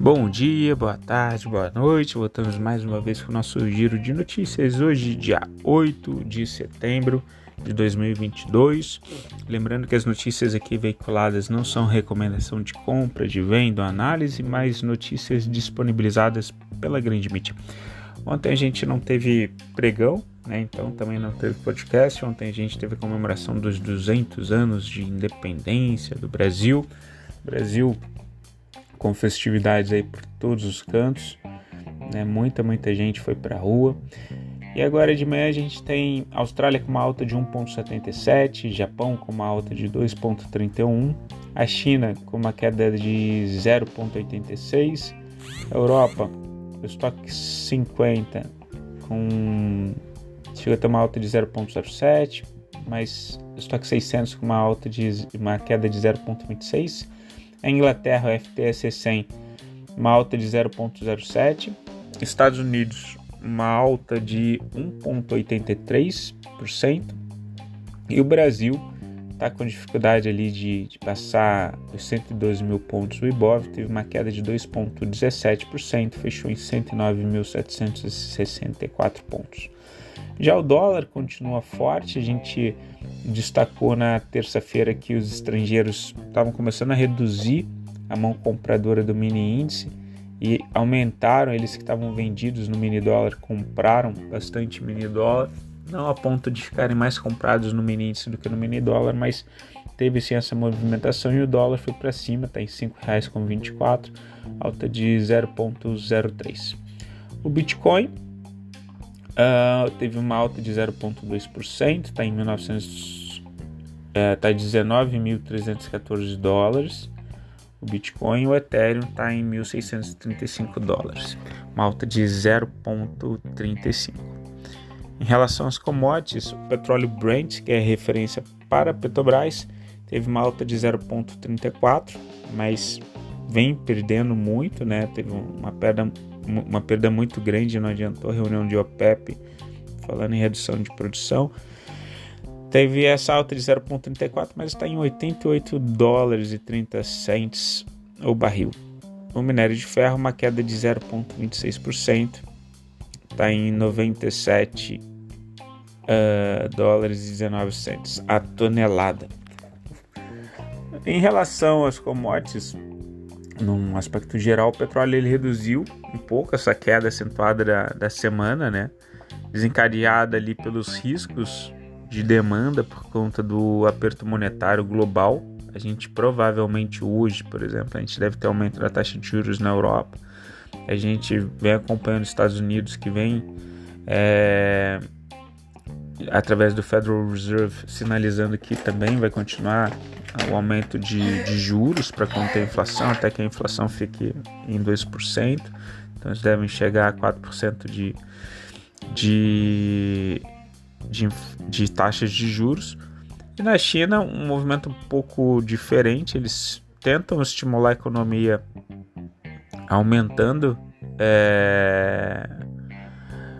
Bom dia, boa tarde, boa noite. Voltamos mais uma vez com o nosso giro de notícias. Hoje, dia 8 de setembro de 2022. Lembrando que as notícias aqui veiculadas não são recomendação de compra, de venda análise, mas notícias disponibilizadas pela grande mídia. Ontem a gente não teve pregão, né? Então também não teve podcast. Ontem a gente teve a comemoração dos 200 anos de independência do Brasil. Brasil com festividades aí por todos os cantos, né? Muita, muita gente foi para a rua. E agora de manhã a gente tem Austrália com uma alta de 1,77, Japão com uma alta de 2,31, a China com uma queda de 0,86, Europa, o estoque 50 com chega a ter uma alta de 0,07, mas o estoque 600 com uma alta de uma queda de 0,26 a Inglaterra, o FTSE 100, uma alta de 0,07. Estados Unidos, uma alta de 1,83%. E o Brasil está com dificuldade ali de, de, passar os 112 mil pontos. O Ibov teve uma queda de 2,17%, fechou em 109.764 pontos. Já o dólar continua forte, a gente destacou na terça-feira que os estrangeiros estavam começando a reduzir a mão compradora do mini índice e aumentaram, eles que estavam vendidos no mini dólar compraram bastante mini dólar, não a ponto de ficarem mais comprados no mini índice do que no mini dólar, mas teve sim essa movimentação e o dólar foi para cima, está em R$ 5,24, alta de 0,03. O Bitcoin Uh, teve uma alta de 0,2%, está em 1900, é, tá 19.314 dólares. O Bitcoin, o Ethereum está em 1.635 dólares, uma alta de 0,35. Em relação às commodities, o petróleo Brent, que é referência para Petrobras, teve uma alta de 0,34, mas vem perdendo muito, né? Teve uma perda uma perda muito grande, não adiantou a reunião de OPEP falando em redução de produção. Teve essa alta de 0,34, mas está em 88 dólares e 30 cents o barril. O minério de ferro, uma queda de 0,26%, está em 97 uh, dólares e 19 cents a tonelada. Em relação às commodities, num aspecto geral, o petróleo ele reduziu um pouco essa queda acentuada da, da semana, né? Desencadeada ali pelos riscos de demanda por conta do aperto monetário global. A gente provavelmente hoje, por exemplo, a gente deve ter aumento da taxa de juros na Europa. A gente vem acompanhando os Estados Unidos que vem é, através do Federal Reserve sinalizando que também vai continuar o aumento de, de juros para conter a inflação, até que a inflação fique em 2%. Então eles devem chegar a 4% de, de, de, de taxas de juros. E na China, um movimento um pouco diferente, eles tentam estimular a economia aumentando é,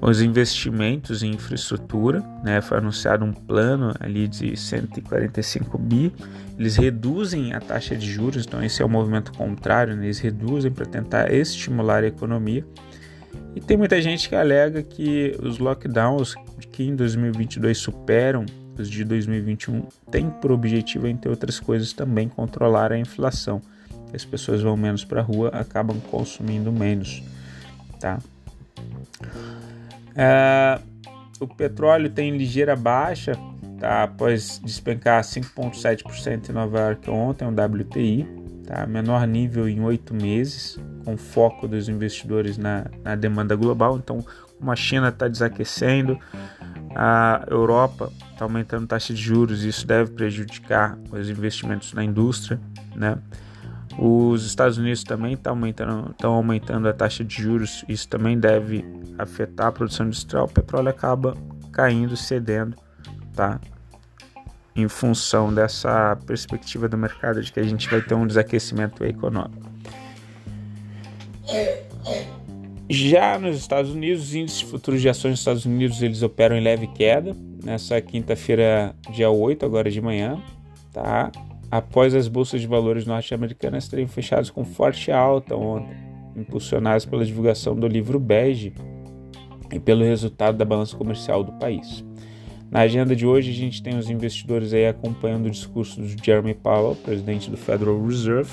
os investimentos em infraestrutura, né? Foi anunciado um plano ali de 145 bi. Eles reduzem a taxa de juros, então esse é o movimento contrário, né? eles reduzem para tentar estimular a economia. E tem muita gente que alega que os lockdowns que em 2022 superam os de 2021 têm por objetivo, entre outras coisas, também controlar a inflação. As pessoas vão menos para a rua, acabam consumindo menos, tá? É, o petróleo tem ligeira baixa, tá? após despencar 5,7% em Nova York ontem, o WTI, tá? menor nível em oito meses, com foco dos investidores na, na demanda global. Então, como a China está desaquecendo, a Europa está aumentando taxa de juros, isso deve prejudicar os investimentos na indústria, né? Os Estados Unidos também estão aumentando, aumentando a taxa de juros, isso também deve afetar a produção industrial. O petróleo acaba caindo, cedendo, tá? Em função dessa perspectiva do mercado de que a gente vai ter um desaquecimento econômico. Já nos Estados Unidos, os índices futuros de ações dos Estados Unidos eles operam em leve queda nessa quinta-feira, dia 8, agora de manhã, tá? Após as bolsas de valores norte-americanas terem fechado com forte alta ontem. impulsionadas pela divulgação do livro Bege e pelo resultado da balança comercial do país. Na agenda de hoje, a gente tem os investidores aí acompanhando o discurso do Jeremy Powell, presidente do Federal Reserve,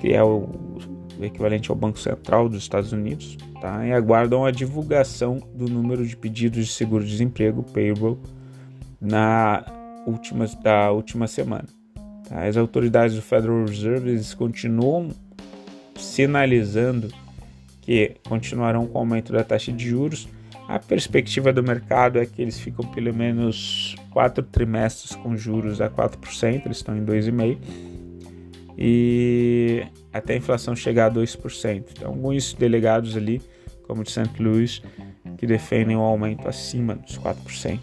que é o equivalente ao Banco Central dos Estados Unidos, tá? e aguardam a divulgação do número de pedidos de seguro-desemprego, payroll, na última, da última semana. As autoridades do Federal Reserve continuam sinalizando que continuarão com o aumento da taxa de juros. A perspectiva do mercado é que eles ficam pelo menos quatro trimestres com juros a 4%, eles estão em 2,5%, e até a inflação chegar a 2%. Então, alguns delegados ali, como de St. Louis, que defendem um aumento acima dos 4%.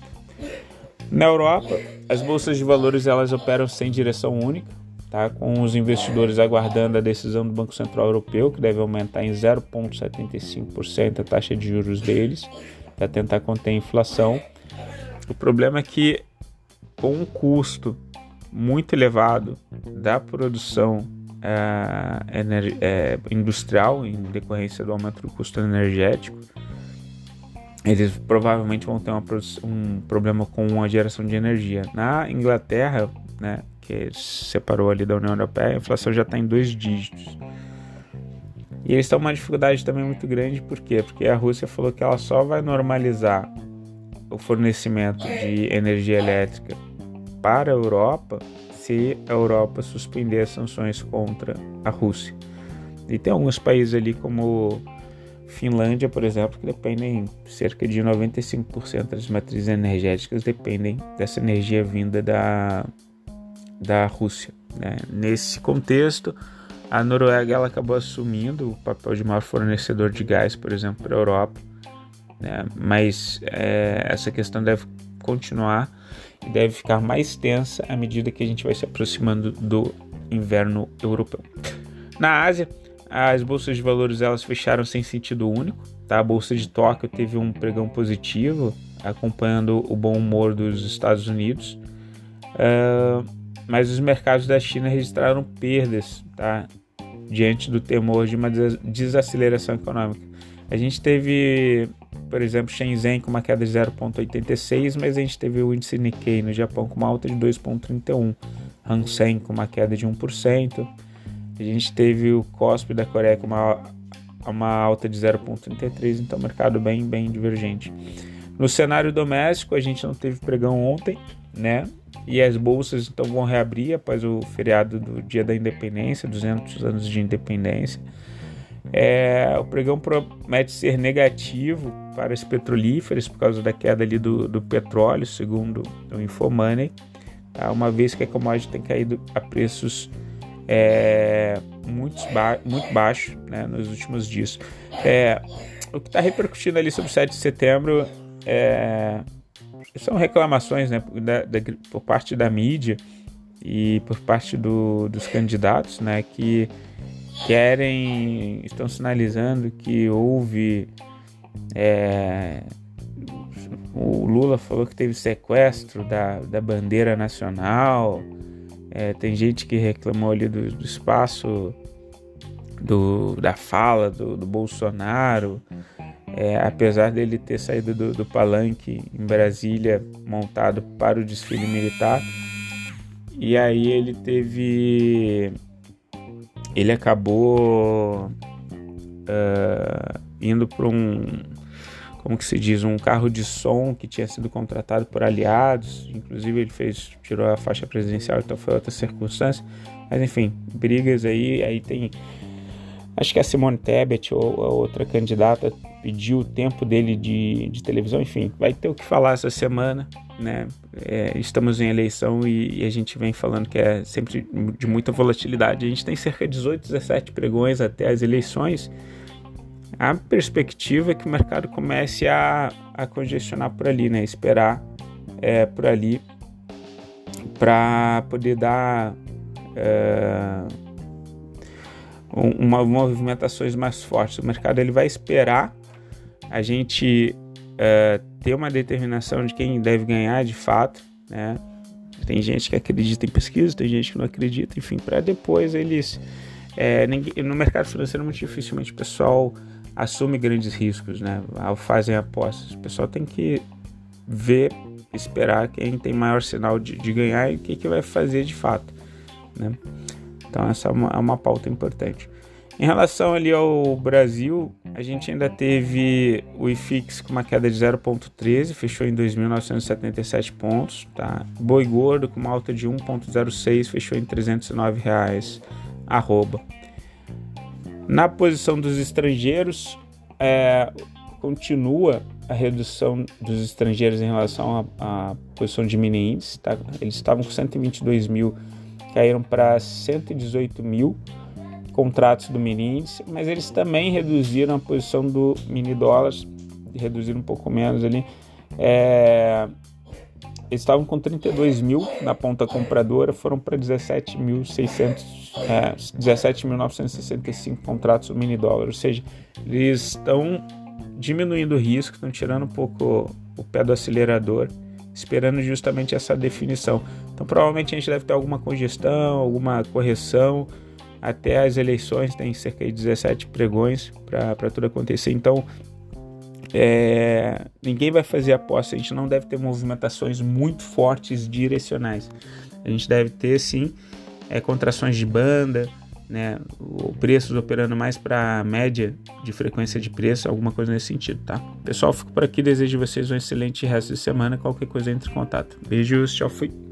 Na Europa, as bolsas de valores elas operam sem direção única, tá? com os investidores aguardando a decisão do Banco Central Europeu, que deve aumentar em 0,75% a taxa de juros deles, para tentar conter a inflação. O problema é que, com um custo muito elevado da produção é, é, industrial, em decorrência do aumento do custo energético, eles provavelmente vão ter uma, um problema com a geração de energia. Na Inglaterra, né, que separou ali da União Europeia, a inflação já está em dois dígitos. E eles estão uma dificuldade também muito grande, por quê? Porque a Rússia falou que ela só vai normalizar o fornecimento de energia elétrica para a Europa se a Europa suspender as sanções contra a Rússia. E tem alguns países ali como Finlândia, por exemplo, que dependem cerca de 95% das matrizes energéticas dependem dessa energia vinda da, da Rússia. Né? Nesse contexto, a Noruega ela acabou assumindo o papel de maior fornecedor de gás, por exemplo, para a Europa. Né? Mas é, essa questão deve continuar e deve ficar mais tensa à medida que a gente vai se aproximando do inverno europeu. Na Ásia, as bolsas de valores elas fecharam sem sentido único. Tá? A bolsa de Tóquio teve um pregão positivo, acompanhando o bom humor dos Estados Unidos. Uh, mas os mercados da China registraram perdas tá? diante do temor de uma desaceleração econômica. A gente teve, por exemplo, Shenzhen com uma queda de 0,86, mas a gente teve o índice Nikkei no Japão com uma alta de 2,31, Hang Seng com uma queda de 1%. A gente teve o COSP da Coreia com uma, uma alta de 0,33, então mercado bem, bem divergente. No cenário doméstico, a gente não teve pregão ontem, né? E as bolsas então vão reabrir após o feriado do Dia da Independência, 200 anos de independência. É, o pregão promete ser negativo para as petrolíferas por causa da queda ali do, do petróleo, segundo o Infomoney, tá? uma vez que a commodity tem caído a preços é, muito, ba muito baixo né, nos últimos dias. É, o que está repercutindo ali sobre o 7 de setembro é, são reclamações né, da, da, por parte da mídia e por parte do, dos candidatos né, que querem, estão sinalizando que houve. É, o Lula falou que teve sequestro da, da bandeira nacional. É, tem gente que reclamou ali do, do espaço do, da fala do, do Bolsonaro, é, apesar dele ter saído do, do, palanque em Brasília montado para o desfile militar. E aí ele teve. Ele acabou uh, indo para um como que se diz, um carro de som que tinha sido contratado por aliados, inclusive ele fez, tirou a faixa presidencial, então foi outra circunstância, mas enfim, brigas aí, aí tem, acho que a Simone Tebet ou a outra candidata pediu o tempo dele de, de televisão, enfim, vai ter o que falar essa semana, né, é, estamos em eleição e, e, a gente vem falando que é sempre de muita volatilidade, a gente tem cerca de 18, 17 pregões até as eleições, a perspectiva é que o mercado comece a, a congestionar por ali, né? Esperar é, por ali para poder dar é, uma movimentações mais fortes. O mercado ele vai esperar a gente é, ter uma determinação de quem deve ganhar de fato, né? Tem gente que acredita em pesquisa, tem gente que não acredita, enfim, para depois eles É, ninguém, no mercado financeiro, muito dificilmente o pessoal assume grandes riscos, né? Fazem apostas. O pessoal tem que ver, esperar quem tem maior sinal de, de ganhar e o que, que vai fazer de fato, né? Então essa é uma, é uma pauta importante. Em relação ali ao Brasil, a gente ainda teve o IFIX com uma queda de 0,13, fechou em 2.977 pontos, tá? Boi Gordo com uma alta de 1,06, fechou em 309 reais, arroba. Na posição dos estrangeiros, é, continua a redução dos estrangeiros em relação à posição de mini índice, tá? Eles estavam com 122 mil, caíram para 118 mil contratos do mini índice, mas eles também reduziram a posição do mini dólares, reduziram um pouco menos ali. É, eles estavam com 32 mil na ponta compradora, foram para 17.600, é, 17.965 contratos do mini dólar, ou seja, eles estão diminuindo o risco, estão tirando um pouco o pé do acelerador, esperando justamente essa definição. Então, provavelmente a gente deve ter alguma congestão, alguma correção até as eleições, tem cerca de 17 pregões para tudo acontecer. Então, é, ninguém vai fazer aposta, a gente não deve ter movimentações muito fortes direcionais. A gente deve ter sim é, contrações de banda, né, o preços operando mais para média de frequência de preço, alguma coisa nesse sentido, tá? Pessoal, fico por aqui, desejo vocês um excelente resto de semana. Qualquer coisa entre em contato. Beijos, tchau, fui.